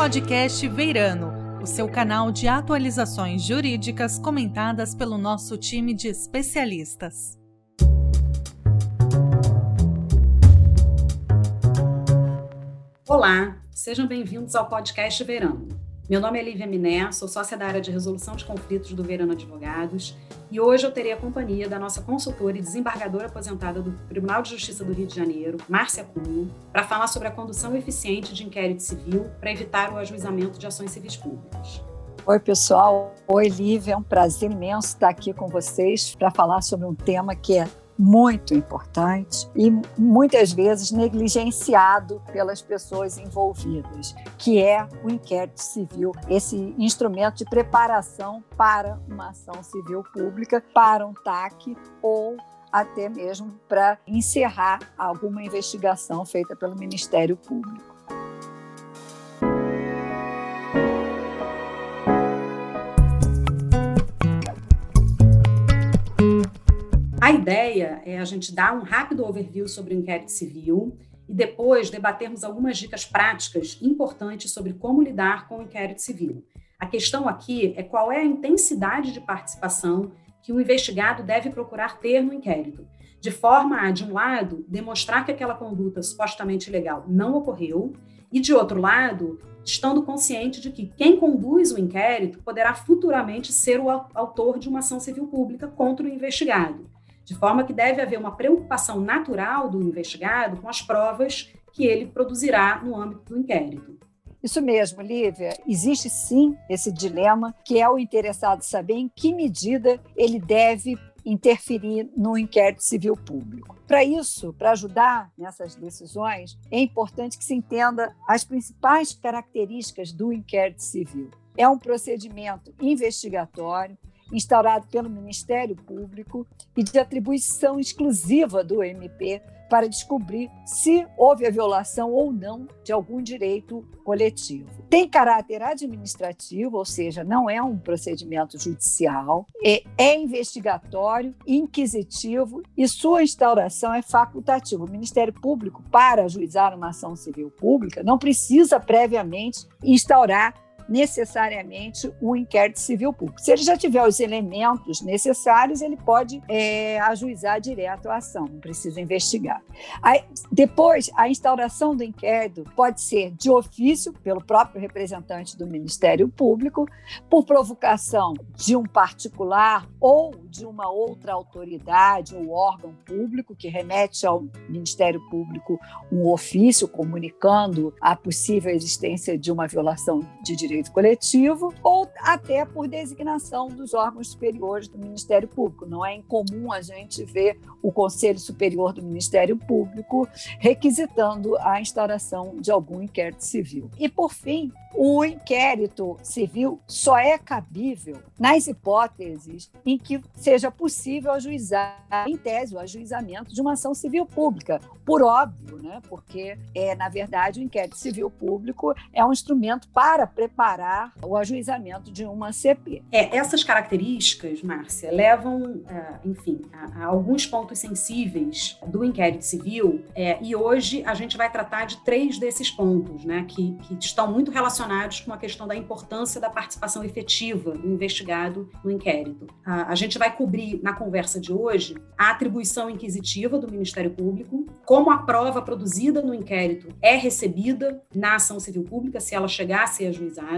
podcast Veirano, o seu canal de atualizações jurídicas comentadas pelo nosso time de especialistas. Olá, sejam bem-vindos ao podcast Verano. Meu nome é Lívia Miné, sou sócia da área de resolução de conflitos do Verano Advogados e hoje eu terei a companhia da nossa consultora e desembargadora aposentada do Tribunal de Justiça do Rio de Janeiro, Márcia Cunha, para falar sobre a condução eficiente de inquérito civil para evitar o ajuizamento de ações civis públicas. Oi, pessoal. Oi, Lívia. É um prazer imenso estar aqui com vocês para falar sobre um tema que é muito importante e muitas vezes negligenciado pelas pessoas envolvidas, que é o inquérito civil, esse instrumento de preparação para uma ação civil pública, para um TAC ou até mesmo para encerrar alguma investigação feita pelo Ministério Público. A ideia é a gente dar um rápido overview sobre o inquérito civil e depois debatermos algumas dicas práticas importantes sobre como lidar com o inquérito civil. A questão aqui é qual é a intensidade de participação que o investigado deve procurar ter no inquérito, de forma a, de um lado, demonstrar que aquela conduta supostamente ilegal não ocorreu, e, de outro lado, estando consciente de que quem conduz o inquérito poderá futuramente ser o autor de uma ação civil pública contra o investigado de forma que deve haver uma preocupação natural do investigado com as provas que ele produzirá no âmbito do inquérito. Isso mesmo, Lívia. Existe sim esse dilema, que é o interessado saber em que medida ele deve interferir no inquérito civil público. Para isso, para ajudar nessas decisões, é importante que se entenda as principais características do inquérito civil. É um procedimento investigatório instaurado pelo Ministério Público e de atribuição exclusiva do MP para descobrir se houve a violação ou não de algum direito coletivo. Tem caráter administrativo, ou seja, não é um procedimento judicial, é, é investigatório, inquisitivo e sua instauração é facultativa. O Ministério Público, para ajuizar uma ação civil pública, não precisa previamente instaurar necessariamente o um inquérito civil público. Se ele já tiver os elementos necessários, ele pode é, ajuizar direto a ação, não precisa investigar. Aí, depois, a instauração do inquérito pode ser de ofício, pelo próprio representante do Ministério Público, por provocação de um particular ou de uma outra autoridade ou órgão público que remete ao Ministério Público um ofício comunicando a possível existência de uma violação de direitos direito coletivo ou até por designação dos órgãos superiores do Ministério Público. Não é incomum a gente ver o Conselho Superior do Ministério Público requisitando a instauração de algum inquérito civil. E, por fim, o inquérito civil só é cabível nas hipóteses em que seja possível ajuizar, em tese, o ajuizamento de uma ação civil pública, por óbvio, né? porque, é, na verdade, o inquérito civil público é um instrumento para preparar o ajuizamento de uma CP. É, essas características, Márcia, levam, é, enfim, a, a, alguns pontos sensíveis do inquérito civil, é, e hoje a gente vai tratar de três desses pontos, né, que, que estão muito relacionados com a questão da importância da participação efetiva do investigado no inquérito. A, a gente vai cobrir na conversa de hoje a atribuição inquisitiva do Ministério Público, como a prova produzida no inquérito é recebida na ação civil pública, se ela chegar a ser ajuizada,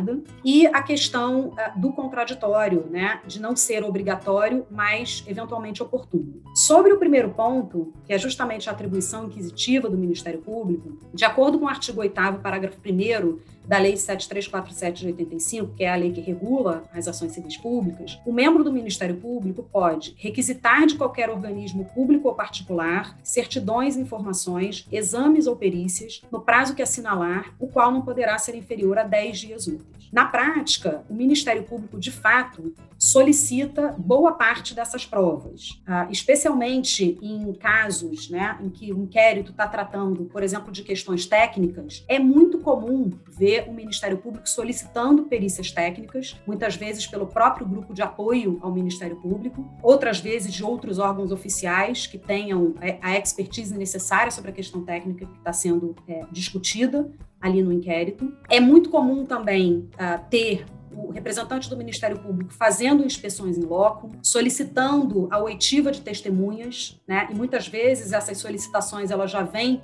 e a questão uh, do contraditório, né, de não ser obrigatório, mas eventualmente oportuno. Sobre o primeiro ponto, que é justamente a atribuição inquisitiva do Ministério Público, de acordo com o artigo 8 parágrafo 1 da Lei 7347 de 85, que é a lei que regula as ações civis públicas, o membro do Ministério Público pode requisitar de qualquer organismo público ou particular certidões, informações, exames ou perícias no prazo que assinalar, o qual não poderá ser inferior a 10 dias úteis. Na prática, o Ministério Público, de fato, solicita boa parte dessas provas, ah, especialmente em casos né, em que o inquérito está tratando, por exemplo, de questões técnicas, é muito comum ver o Ministério Público solicitando perícias técnicas, muitas vezes pelo próprio grupo de apoio ao Ministério Público, outras vezes de outros órgãos oficiais que tenham é, a expertise necessária sobre a questão técnica que está sendo é, discutida ali no inquérito. É muito comum também uh, ter o representante do Ministério Público fazendo inspeções em loco, solicitando a oitiva de testemunhas, né? E muitas vezes essas solicitações elas já vêm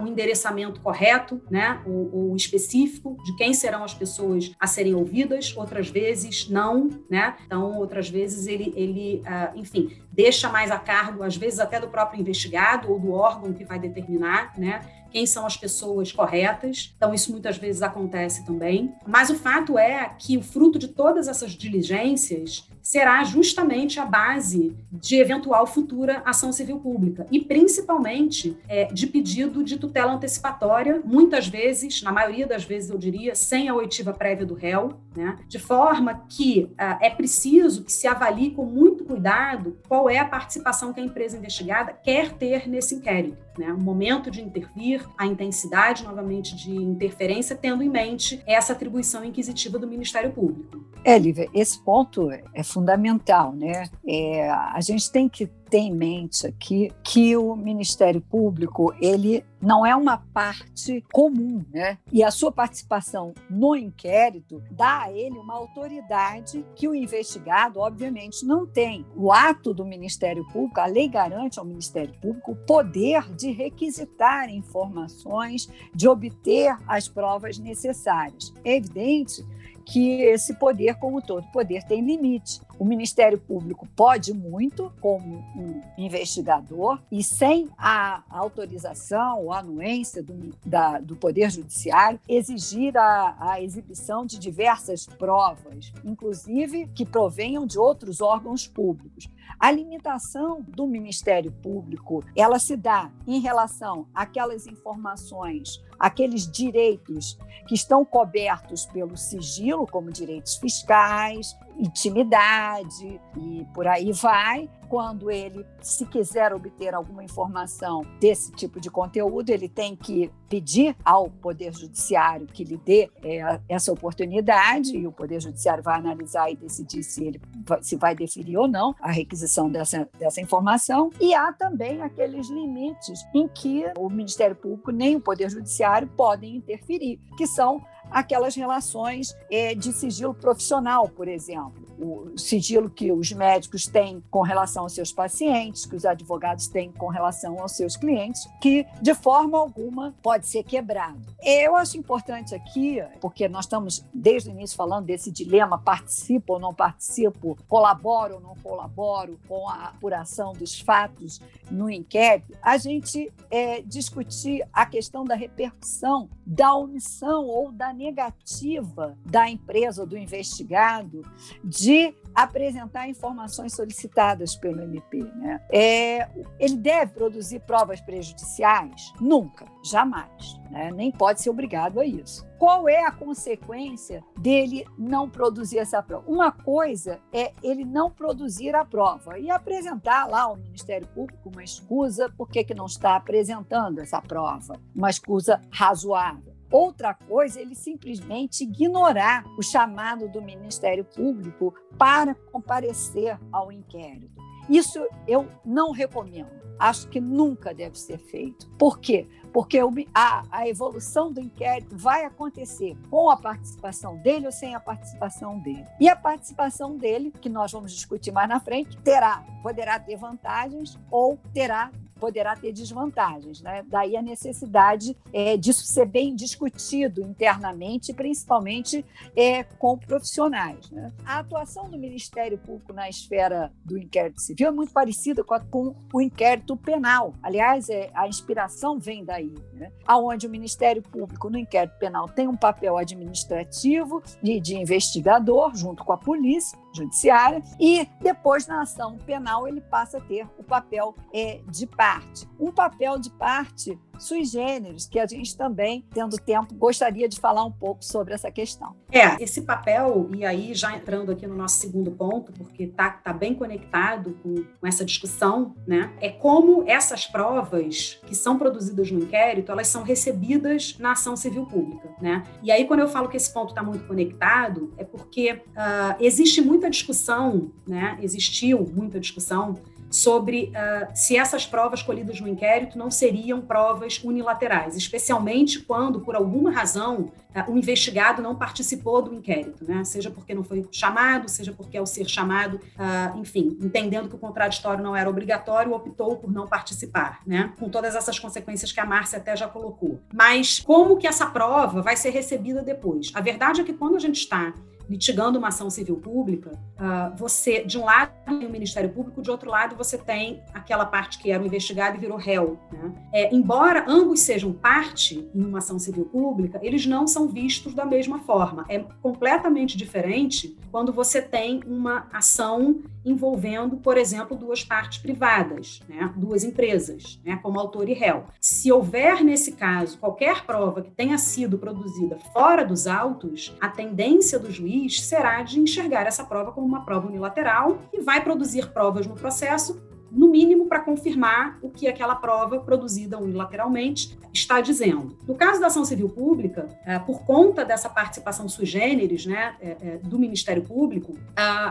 um endereçamento correto, né? O, específico de quem serão as pessoas a serem ouvidas, outras vezes não, né? Então, outras vezes ele, ele uh, enfim, deixa mais a cargo, às vezes até do próprio investigado ou do órgão que vai determinar, né? Quem são as pessoas corretas. Então, isso muitas vezes acontece também. Mas o fato é que o fruto de todas essas diligências será justamente a base de eventual futura ação civil pública e principalmente é, de pedido de tutela antecipatória, muitas vezes, na maioria das vezes eu diria, sem a oitiva prévia do réu, né? de forma que uh, é preciso que se avalie com muito cuidado qual é a participação que a empresa investigada quer ter nesse inquérito, né? o momento de intervir, a intensidade novamente de interferência, tendo em mente essa atribuição inquisitiva do Ministério Público. É, Lívia, esse ponto é fundamental, né? É, a gente tem que ter em mente aqui que o Ministério Público ele não é uma parte comum, né? E a sua participação no inquérito dá a ele uma autoridade que o investigado, obviamente, não tem. O ato do Ministério Público, a lei garante ao Ministério Público o poder de requisitar informações, de obter as provas necessárias. É evidente que esse poder, como todo poder, tem limite. O Ministério Público pode muito, como um investigador, e sem a autorização ou anuência do, da, do Poder Judiciário, exigir a, a exibição de diversas provas, inclusive que provenham de outros órgãos públicos. A limitação do Ministério Público, ela se dá em relação àquelas informações, aqueles direitos que estão cobertos pelo sigilo, como direitos fiscais, intimidade e por aí vai. Quando ele, se quiser obter alguma informação desse tipo de conteúdo, ele tem que pedir ao Poder Judiciário que lhe dê é, essa oportunidade e o Poder Judiciário vai analisar e decidir se ele se vai deferir ou não a requisição dessa, dessa informação. E há também aqueles limites em que o Ministério Público nem o Poder Judiciário podem interferir, que são aquelas relações é, de sigilo profissional, por exemplo. O sigilo que os médicos têm com relação aos seus pacientes, que os advogados têm com relação aos seus clientes, que de forma alguma pode ser quebrado. Eu acho importante aqui, porque nós estamos desde o início falando desse dilema: participo ou não participo, colaboro ou não colaboro com a apuração dos fatos no inquérito, a gente é, discutir a questão da repercussão da omissão ou da negativa da empresa do investigado de apresentar informações solicitadas pelo MP. Né? É, ele deve produzir provas prejudiciais? Nunca, jamais. Né? Nem pode ser obrigado a isso. Qual é a consequência dele não produzir essa prova? Uma coisa é ele não produzir a prova e apresentar lá ao Ministério Público uma escusa por que não está apresentando essa prova, uma escusa razoável. Outra coisa, ele simplesmente ignorar o chamado do Ministério Público para comparecer ao inquérito. Isso eu não recomendo. Acho que nunca deve ser feito. Por quê? Porque a, a, evolução do inquérito vai acontecer com a participação dele ou sem a participação dele. E a participação dele, que nós vamos discutir mais na frente, terá, poderá ter vantagens ou terá poderá ter desvantagens. Né? Daí a necessidade é, disso ser bem discutido internamente, principalmente é, com profissionais. Né? A atuação do Ministério Público na esfera do inquérito civil é muito parecida com, a, com o inquérito penal. Aliás, é, a inspiração vem daí, né? onde o Ministério Público, no inquérito penal, tem um papel administrativo e de investigador, junto com a polícia, judiciária, e depois na ação penal ele passa a ter o papel é, de parte. Um papel de parte sui generis, que a gente também, tendo tempo, gostaria de falar um pouco sobre essa questão. É, esse papel, e aí já entrando aqui no nosso segundo ponto, porque está tá bem conectado com, com essa discussão, né? É como essas provas que são produzidas no inquérito, elas são recebidas na ação civil pública, né? E aí, quando eu falo que esse ponto está muito conectado, é porque uh, existe muita discussão, né? Existiu muita discussão sobre uh, se essas provas colhidas no inquérito não seriam provas unilaterais, especialmente quando, por alguma razão, uh, o investigado não participou do inquérito, né? seja porque não foi chamado, seja porque, ao ser chamado, uh, enfim, entendendo que o contraditório não era obrigatório, optou por não participar, né? com todas essas consequências que a Márcia até já colocou. Mas como que essa prova vai ser recebida depois? A verdade é que quando a gente está litigando uma ação civil pública, uh, você, de um lado, tem o Ministério Público, de outro lado, você tem aquela parte que era o investigado e virou réu. Né? É, embora ambos sejam parte em uma ação civil pública, eles não são vistos da mesma forma. É completamente diferente quando você tem uma ação envolvendo, por exemplo, duas partes privadas, né? duas empresas, né? como autor e réu. Se houver, nesse caso, qualquer prova que tenha sido produzida fora dos autos, a tendência do juiz juiz será de enxergar essa prova como uma prova unilateral e vai produzir provas no processo no mínimo para confirmar o que aquela prova produzida unilateralmente está dizendo. No caso da ação civil pública, é, por conta dessa participação sui generis né, é, é, do Ministério Público,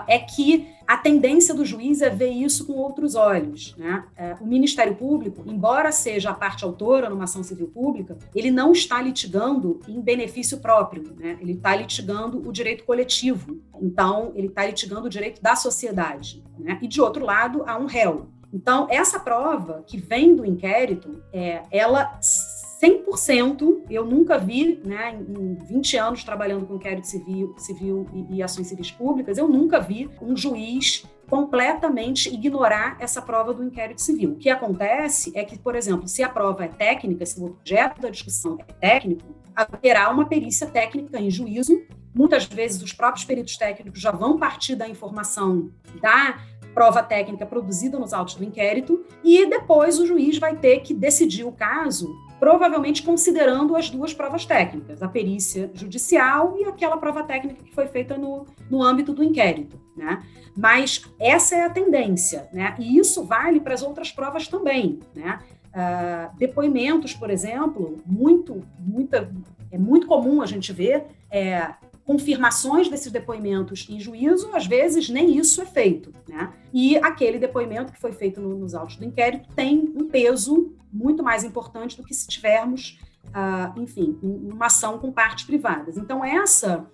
é que a tendência do juiz é ver isso com outros olhos. Né? o Ministério Público, embora seja a parte autora numa ação civil pública, ele não está litigando em benefício próprio, né? ele está litigando o direito coletivo. Então, ele está litigando o direito da sociedade. Né? E, de outro lado, há um réu. Então, essa prova que vem do inquérito, é, ela 100%, eu nunca vi, né, em 20 anos trabalhando com inquérito civil, civil e, e ações civis públicas, eu nunca vi um juiz completamente ignorar essa prova do inquérito civil. O que acontece é que, por exemplo, se a prova é técnica, se o objeto da discussão é técnico, haverá uma perícia técnica em juízo. Muitas vezes os próprios peritos técnicos já vão partir da informação da prova técnica produzida nos autos do inquérito, e depois o juiz vai ter que decidir o caso, provavelmente considerando as duas provas técnicas, a perícia judicial e aquela prova técnica que foi feita no, no âmbito do inquérito. Né? Mas essa é a tendência, né? e isso vale para as outras provas também. Né? Uh, depoimentos, por exemplo, muito, muita, é muito comum a gente ver é, confirmações desses depoimentos em juízo, às vezes nem isso é feito. Né? E aquele depoimento que foi feito no, nos autos do inquérito tem um peso muito mais importante do que se tivermos, uh, enfim, uma ação com partes privadas. Então, essa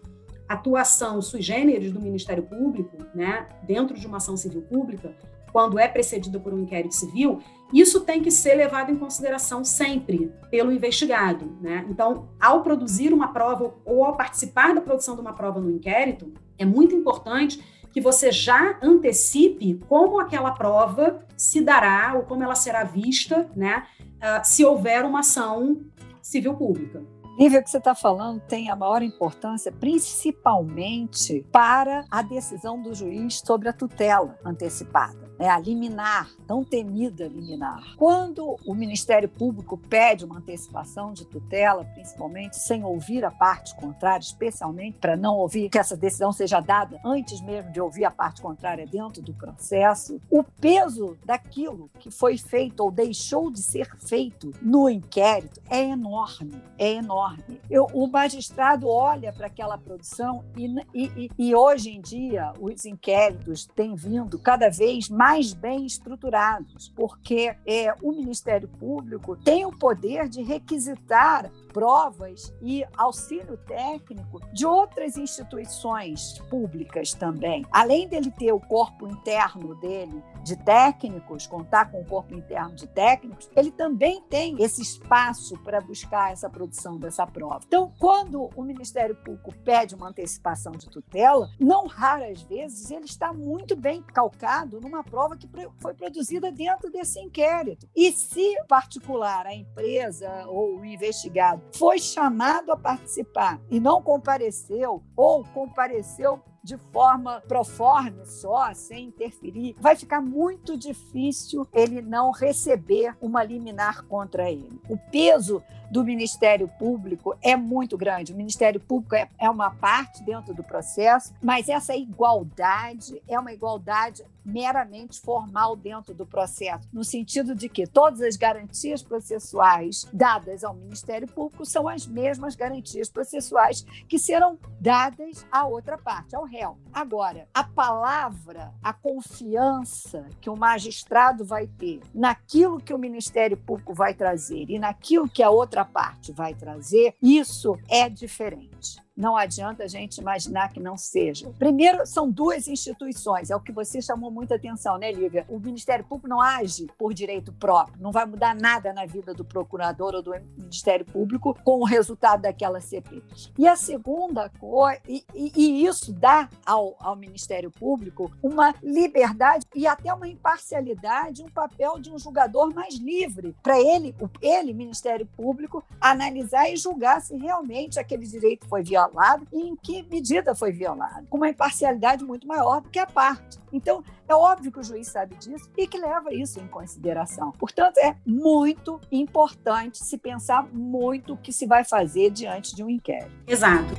atuação sui generis do Ministério Público, né, dentro de uma ação civil pública, quando é precedida por um inquérito civil, isso tem que ser levado em consideração sempre pelo investigado. Né? Então, ao produzir uma prova ou ao participar da produção de uma prova no inquérito, é muito importante que você já antecipe como aquela prova se dará ou como ela será vista, né, uh, se houver uma ação civil pública. Nível que você está falando tem a maior importância, principalmente para a decisão do juiz sobre a tutela antecipada é a liminar, tão temida liminar. Quando o Ministério Público pede uma antecipação de tutela, principalmente sem ouvir a parte contrária, especialmente para não ouvir que essa decisão seja dada antes mesmo de ouvir a parte contrária dentro do processo, o peso daquilo que foi feito ou deixou de ser feito no inquérito é enorme, é enorme. Eu, o magistrado olha para aquela produção e, e, e hoje em dia os inquéritos têm vindo cada vez mais mais bem estruturados, porque é, o Ministério Público tem o poder de requisitar provas e auxílio técnico de outras instituições públicas também. Além dele ter o corpo interno dele de técnicos, contar com o corpo interno de técnicos, ele também tem esse espaço para buscar essa produção dessa prova. Então, quando o Ministério Público pede uma antecipação de tutela, não raras vezes ele está muito bem calcado numa prova que foi produzida dentro desse inquérito. E se particular, a empresa ou o investigado foi chamado a participar e não compareceu, ou compareceu de forma proforme só, sem interferir, vai ficar muito difícil ele não receber uma liminar contra ele. O peso do Ministério Público é muito grande. O Ministério Público é, é uma parte dentro do processo, mas essa igualdade é uma igualdade meramente formal dentro do processo, no sentido de que todas as garantias processuais dadas ao Ministério Público são as mesmas garantias processuais que serão dadas à outra parte, ao réu. Agora, a palavra, a confiança que o magistrado vai ter naquilo que o Ministério Público vai trazer e naquilo que a outra parte vai trazer, isso é diferente não adianta a gente imaginar que não seja. Primeiro, são duas instituições, é o que você chamou muita atenção, né, Lívia? O Ministério Público não age por direito próprio, não vai mudar nada na vida do procurador ou do Ministério Público com o resultado daquela CP. E a segunda coisa, e, e, e, isso dá ao, ao Ministério Público uma liberdade e até uma imparcialidade, um papel de um julgador mais livre, para ele, ele, Ministério Público, analisar e julgar se realmente aquele direito foi violado violado e em que medida foi violado, com uma imparcialidade muito maior do que a parte. Então, é óbvio que o juiz sabe disso e que leva isso em consideração. Portanto, é muito importante se pensar muito o que se vai fazer diante de um inquérito. Exato.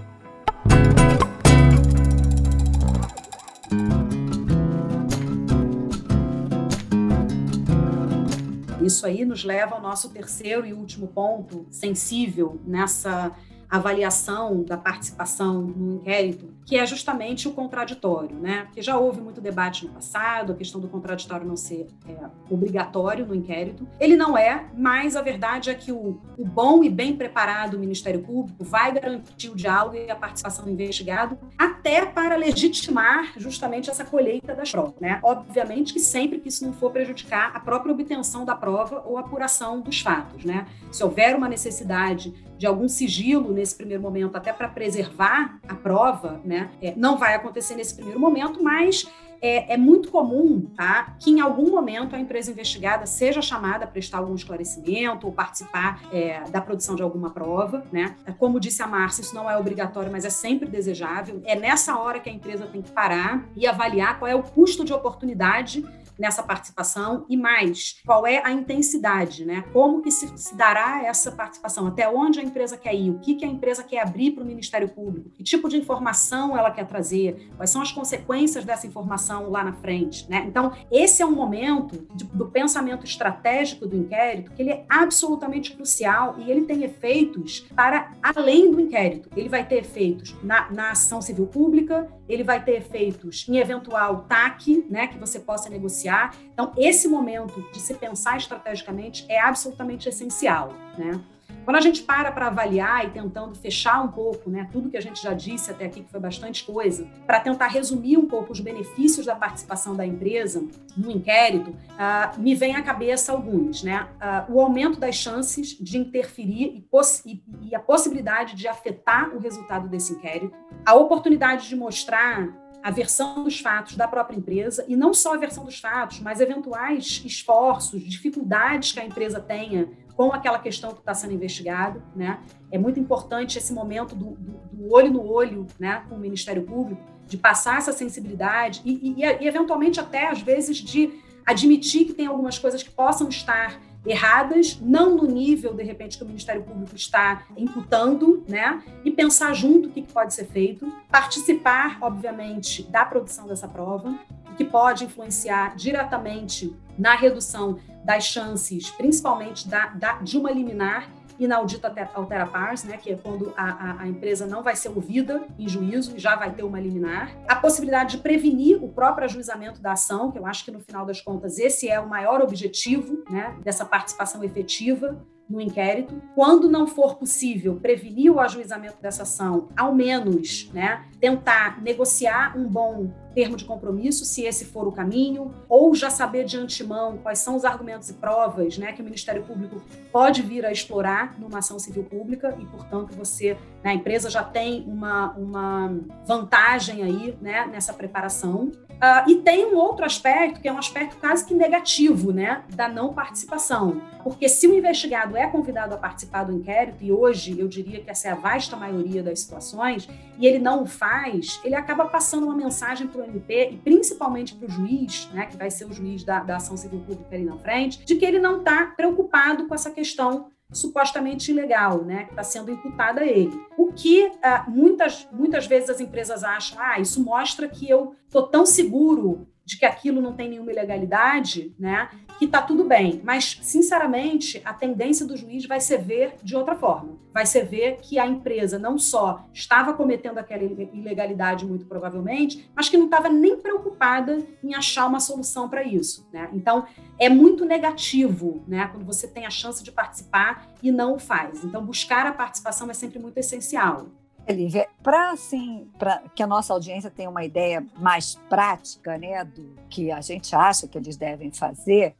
Isso aí nos leva ao nosso terceiro e último ponto sensível nessa avaliação da participação no inquérito, que é justamente o contraditório, né? Porque já houve muito debate no passado, a questão do contraditório não ser é, obrigatório no inquérito. Ele não é, mas a verdade é que o, o bom e bem preparado Ministério Público vai garantir o diálogo e a participação do investigado, até para legitimar justamente essa colheita das provas, né? Obviamente que sempre que isso não for prejudicar a própria obtenção da prova ou apuração dos fatos, né? Se houver uma necessidade de algum sigilo nesse primeiro momento, até para preservar a prova, né? É, não vai acontecer nesse primeiro momento, mas é, é, muito comum tá, que em algum momento a empresa investigada seja chamada a prestar algum esclarecimento ou participar é, da produção de alguma prova. Né? Como disse a Márcia, isso não é obrigatório, mas é sempre desejável. É nessa hora que a empresa tem que parar e avaliar qual é o custo de oportunidade nessa participação e mais, qual é a intensidade, né? Como que se, se dará essa participação? Até onde a empresa quer ir? O que, que a empresa quer abrir para o Ministério Público? Que tipo de informação ela quer trazer? Quais são as consequências dessa informação lá na frente, né? Então, esse é um momento de, do pensamento estratégico do inquérito que ele é absolutamente crucial e ele tem efeitos para além do inquérito. Ele vai ter efeitos na, na ação civil pública, ele vai ter efeitos em eventual TAC, né, que você possa negociar. Então, esse momento de se pensar estrategicamente é absolutamente essencial, né? Quando a gente para para avaliar e tentando fechar um pouco, né, tudo que a gente já disse até aqui, que foi bastante coisa, para tentar resumir um pouco os benefícios da participação da empresa no inquérito, uh, me vem à cabeça alguns, né? Uh, o aumento das chances de interferir e, e, e a possibilidade de afetar o resultado desse inquérito, a oportunidade de mostrar a versão dos fatos da própria empresa, e não só a versão dos fatos, mas eventuais esforços, dificuldades que a empresa tenha com aquela questão que está sendo investigada, né? É muito importante esse momento do, do, do, olho no olho, né, com o Ministério Público, de passar essa sensibilidade e, e, e, eventualmente até às vezes de admitir que tem algumas coisas que possam estar erradas, não no nível de repente que o Ministério Público está imputando, né? E pensar junto o que pode ser feito, participar, obviamente, da produção dessa prova, que pode influenciar diretamente na redução das chances, principalmente da, da, de uma liminar inaudita altera pars, né, que é quando a, a, a, empresa não vai ser ouvida em juízo e já vai ter uma liminar. A possibilidade de prevenir o próprio ajuizamento da ação, que eu acho que no final das contas esse é o maior objetivo né, dessa participação efetiva no inquérito. Quando não for possível prevenir o ajuizamento dessa ação, ao menos né, tentar negociar um bom termo de compromisso, se esse for o caminho, ou já saber de antemão quais são os argumentos e provas né, que o Ministério Público pode vir a explorar numa ação civil pública e, portanto, você, né, a empresa já tem uma, uma vantagem aí né, nessa preparação. Uh, e tem um outro aspecto, que é um aspecto quase que negativo, né, da não participação. Porque se o investigado é convidado a participar do inquérito, e hoje eu diria que essa é a vasta maioria das situações, e ele não o faz, ele acaba passando uma mensagem para o MP, e principalmente para o juiz, né, que vai ser o juiz da, da ação civil pública ali na frente, de que ele não está preocupado com essa questão supostamente ilegal, né, que está sendo imputada a ele. O que ah, muitas, muitas vezes as empresas acham, ah, isso mostra que eu estou tão seguro de que aquilo não tem nenhuma ilegalidade, né, que está tudo bem. Mas, sinceramente, a tendência do juiz vai ser ver de outra forma. Vai ser ver que a empresa não só estava cometendo aquela ilegalidade, muito provavelmente, mas que não estava nem preocupada em achar uma solução para isso. Né? Então, é muito negativo né, quando você tem a chance de participar e não o faz. Então, buscar a participação é sempre muito essencial. Lívia, para assim, que a nossa audiência tenha uma ideia mais prática, né, do que a gente acha que eles devem fazer,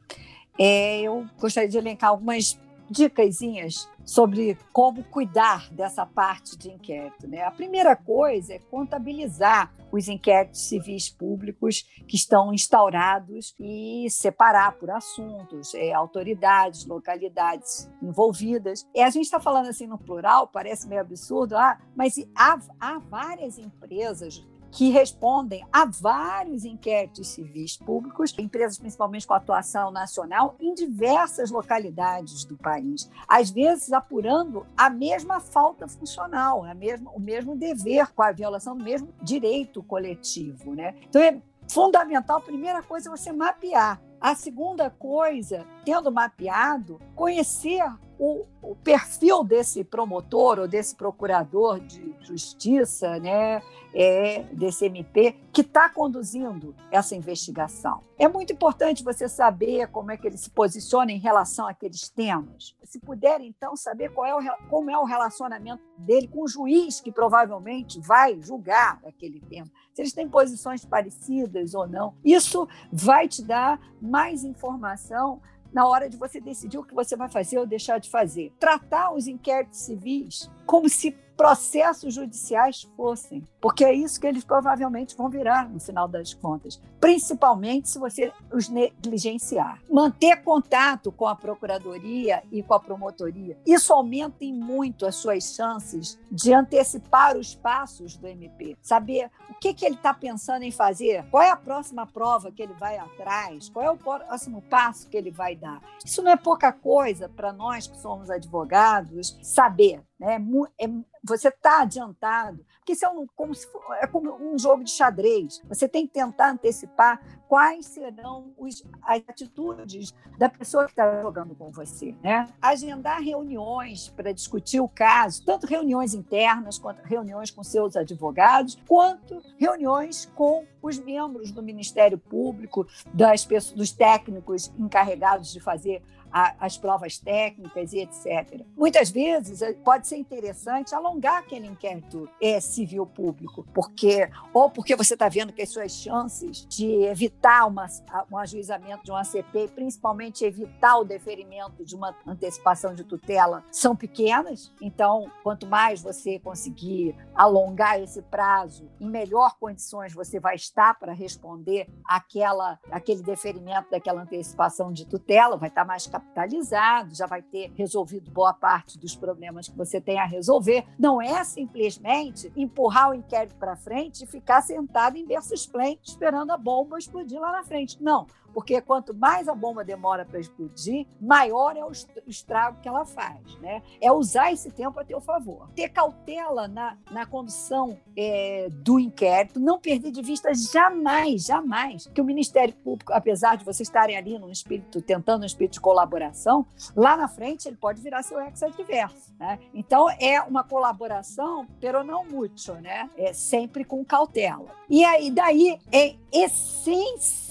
é, eu gostaria de elencar algumas dicasinhas sobre como cuidar dessa parte de inquérito. Né? A primeira coisa é contabilizar os inquéritos civis públicos que estão instaurados e separar por assuntos, é, autoridades, localidades envolvidas. E a gente está falando assim no plural, parece meio absurdo, ah, mas há, há várias empresas que respondem a vários inquéritos civis públicos, empresas principalmente com atuação nacional, em diversas localidades do país, às vezes apurando a mesma falta funcional, a mesma, o mesmo dever com a violação do mesmo direito coletivo. Né? Então é fundamental, a primeira coisa você mapear. A segunda coisa, tendo mapeado, conhecer o, o, perfil desse promotor ou desse procurador de justiça, né, é, desse MP, que está conduzindo essa investigação. É muito importante você saber como é que ele se posiciona em relação àqueles temas. Se puder, então, saber qual é o, como é o relacionamento dele com o juiz que provavelmente vai julgar aquele tema, se eles têm posições parecidas ou não. Isso vai te dar mais informação na hora de você decidir o que você vai fazer ou deixar de fazer. Tratar os inquéritos civis como se processos judiciais fossem, porque é isso que eles provavelmente vão virar no final das contas, principalmente se você os negligenciar. Manter contato com a procuradoria e com a promotoria, isso aumenta em muito as suas chances de antecipar os passos do MP, saber o que, que ele está pensando em fazer, qual é a próxima prova que ele vai atrás, qual é o próximo passo que ele vai dar. Isso não é pouca coisa para nós que somos advogados saber. Né? É, você está adiantado, porque isso é, um, como se for, é como um jogo de xadrez. Você tem que tentar antecipar quais serão os, as atitudes da pessoa que está jogando com você. Né? Agendar reuniões para discutir o caso, tanto reuniões internas, quanto reuniões com seus advogados, quanto reuniões com os membros do Ministério Público, das pessoas, dos técnicos encarregados de fazer a, as provas técnicas e etc. Muitas vezes eh, pode ser interessante alongar aquele inquérito é, civil público, porque ou porque você está vendo que as suas chances de evitar uma, um ajuizamento de um ACP, principalmente evitar o deferimento de uma antecipação de tutela, são pequenas. Então, quanto mais você conseguir alongar esse prazo, em melhor condições você vai estar para responder aquela, aquele deferimento daquela antecipação de tutela, vai estar mais capaz capitalizado, já vai ter resolvido boa parte dos problemas que você tem a resolver. Não é simplesmente empurrar o inquérito para frente e ficar sentado em berço esplêndido esperando a bomba explodir lá na frente. Não porque quanto mais a bomba demora para explodir, maior é o estrago que ela faz. Né? É usar esse tempo a teu favor. Ter cautela na, na condução é, do inquérito, não perder de vista jamais, jamais, que o Ministério Público, apesar de vocês estarem ali num espírito, tentando um espírito de colaboração, lá na frente ele pode virar seu ex-adverso. Né? Então, é uma colaboração, pero não muito, né? É sempre com cautela. E aí, daí, é essencial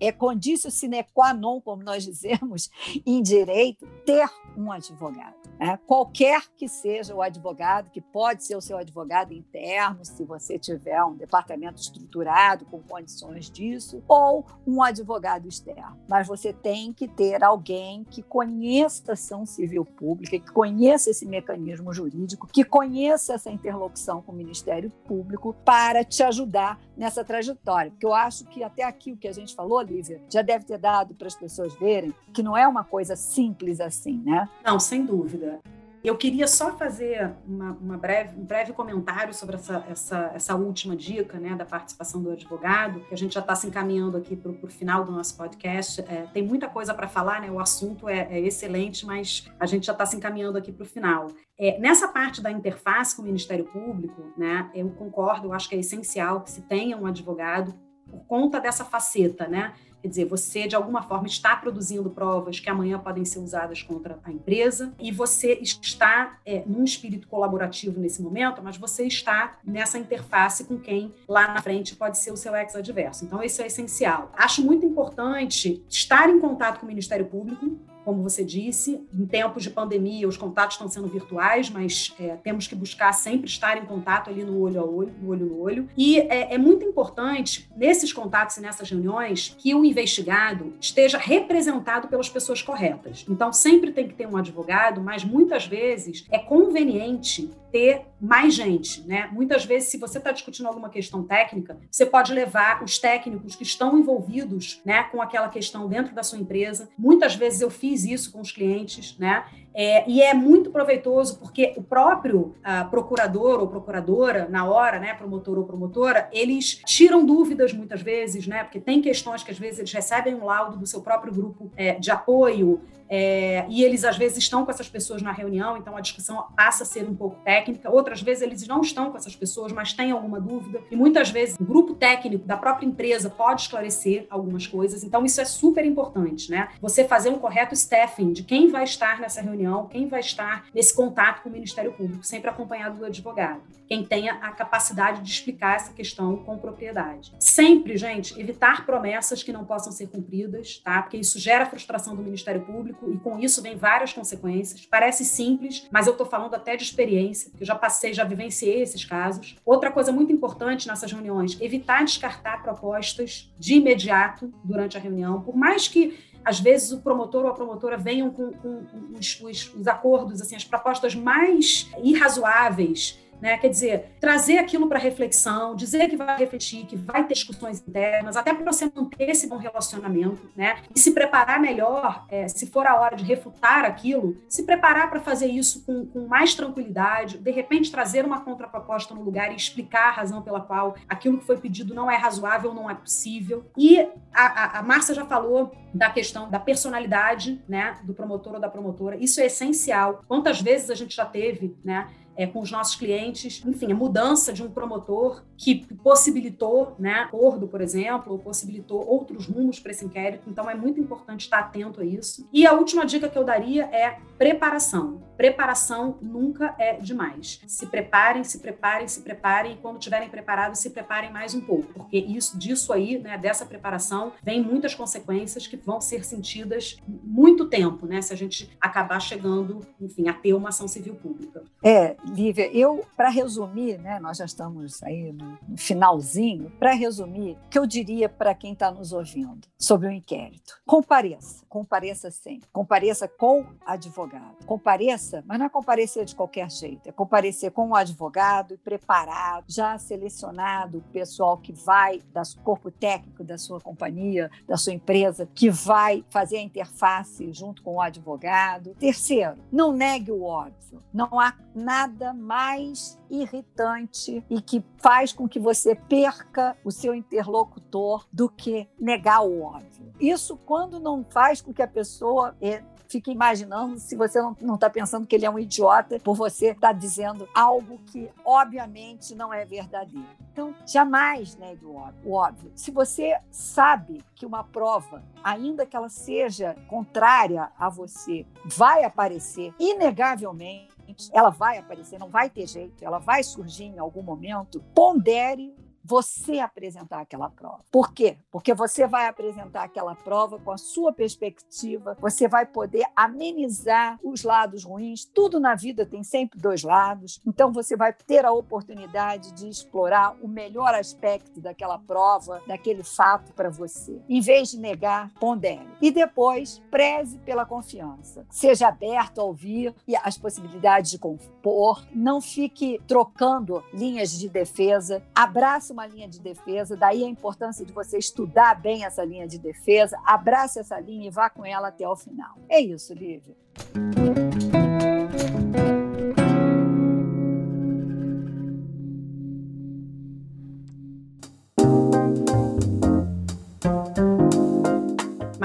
é condício sine qua non, como nós dizemos em direito, ter um advogado. Né? Qualquer que seja o advogado, que pode ser o seu advogado interno, se você tiver um departamento estruturado com condições disso, ou um advogado externo. Mas você tem que ter alguém que conheça a ação civil pública, que conheça esse mecanismo jurídico, que conheça essa interlocução com o Ministério Público para te ajudar nessa trajetória. Porque eu acho que até aqui o que a gente falou, Lívia, já deve ter dado para as pessoas verem que não é uma coisa simples assim, né? Não, sem dúvida. Eu queria só fazer uma, uma breve, um breve comentário sobre essa, essa, essa última dica né, da participação do advogado, que a gente já está se encaminhando aqui para o final do nosso podcast. É, tem muita coisa para falar, né, o assunto é, é, excelente, mas a gente já está se encaminhando aqui para o final. É, nessa parte da interface com o Ministério Público, né, eu concordo, eu acho que é essencial que se tenha um advogado por conta dessa faceta, né? Quer dizer, você de alguma forma está produzindo provas que amanhã podem ser usadas contra a empresa e você está é, num espírito colaborativo nesse momento, mas você está nessa interface com quem lá na frente pode ser o seu ex-adverso. Então, isso é essencial. Acho muito importante estar em contato com o Ministério Público, como você disse, em tempos de pandemia, os contatos estão sendo virtuais, mas é, temos que buscar sempre estar em contato ali no olho a olho, no olho no olho. E é, é muito importante, nesses contatos e nessas reuniões, que o investigado esteja representado pelas pessoas corretas. Então, sempre tem que ter um advogado, mas muitas vezes é conveniente ter mais gente, né? Muitas vezes, se você está discutindo alguma questão técnica, você pode levar os técnicos que estão envolvidos, né, com aquela questão dentro da sua empresa. Muitas vezes eu fiz isso com os clientes, né? É, e é muito proveitoso porque o próprio uh, procurador ou procuradora, na hora, né, promotor ou promotora, eles tiram dúvidas muitas vezes, né, porque tem questões que às vezes eles recebem um laudo do seu próprio grupo é, de apoio é, e eles às vezes estão com essas pessoas na reunião, então a discussão passa a ser um pouco técnica. Outras vezes eles não estão com essas pessoas, mas têm alguma dúvida. E muitas vezes o grupo técnico da própria empresa pode esclarecer algumas coisas. Então isso é super importante, né? Você fazer um correto staffing de quem vai estar nessa reunião reunião, quem vai estar nesse contato com o Ministério Público, sempre acompanhado do advogado, quem tenha a capacidade de explicar essa questão com propriedade. Sempre, gente, evitar promessas que não possam ser cumpridas, tá? Porque isso gera frustração do Ministério Público e com isso vem várias consequências. Parece simples, mas eu estou falando até de experiência, porque eu já passei, já vivenciei esses casos. Outra coisa muito importante nessas reuniões, evitar descartar propostas de imediato durante a reunião, por mais que às vezes o promotor ou a promotora venham com, com, os, os, os, acordos, assim, as propostas mais irrazoáveis, né? Quer dizer, trazer aquilo para reflexão, dizer que vai refletir, que vai ter discussões internas, até para você manter esse bom relacionamento, né? E se preparar melhor, é, se for a hora de refutar aquilo, se preparar para fazer isso com, com mais tranquilidade, de repente trazer uma contraproposta no lugar e explicar a razão pela qual aquilo que foi pedido não é razoável, não é possível. E a, a, a Márcia já falou da questão da personalidade, né, do promotor ou da promotora. Isso é essencial. Quantas vezes a gente já teve, né, é, com os nossos clientes, enfim, a mudança de um promotor que possibilitou, né, acordo, por exemplo, ou possibilitou outros rumos para esse inquérito. Então, é muito importante estar atento a isso. E a última dica que eu daria é preparação. Preparação nunca é demais. Se preparem, se preparem, se preparem, e quando estiverem preparados, se preparem mais um pouco, porque isso, disso aí, né, dessa preparação, vem muitas consequências que vão ser sentidas muito tempo, né, se a gente acabar chegando, enfim, a ter uma ação civil pública. É, Lívia, eu, para resumir, né, nós já estamos aí no, finalzinho, para resumir, o que eu diria para quem está nos ouvindo sobre o inquérito? Compareça, compareça sempre, compareça com advogado, compareça, mas não é comparecer de qualquer jeito, é comparecer com o advogado preparado, já selecionado o pessoal que vai, do corpo técnico da sua companhia, da sua empresa, que vai fazer a interface junto com o advogado. Terceiro, não negue o óbvio, não há nada mais irritante e que faz com que você perca o seu interlocutor do que negar o óbvio. Isso quando não faz com que a pessoa eh, fique imaginando se você não está pensando que ele é um idiota por você estar tá dizendo algo que obviamente não é verdadeiro. Então, jamais negue o óbvio. Se você sabe que uma prova, ainda que ela seja contrária a você, vai aparecer inegavelmente ela vai aparecer, não vai ter jeito, ela vai surgir em algum momento. Pondere você apresentar aquela prova. Por quê? Porque você vai apresentar aquela prova com a sua perspectiva, você vai poder amenizar os lados ruins. Tudo na vida tem sempre dois lados. Então você vai ter a oportunidade de explorar o melhor aspecto daquela prova, daquele fato para você. Em vez de negar, pondere. E depois, preze pela confiança. Seja aberto a ouvir e as possibilidades de compor. Não fique trocando linhas de defesa. Abrace uma linha de defesa, daí a importância de você estudar bem essa linha de defesa, abrace essa linha e vá com ela até o final. É isso, Lívia.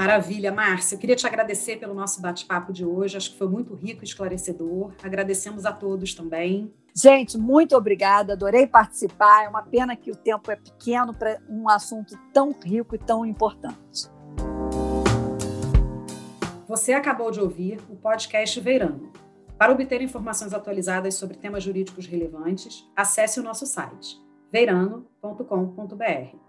Maravilha, Márcia. Eu queria te agradecer pelo nosso bate-papo de hoje. Acho que foi muito rico e esclarecedor. Agradecemos a todos também. Gente, muito obrigada. Adorei participar. É uma pena que o tempo é pequeno para um assunto tão rico e tão importante. Você acabou de ouvir o podcast Veirano. Para obter informações atualizadas sobre temas jurídicos relevantes, acesse o nosso site veirano.com.br.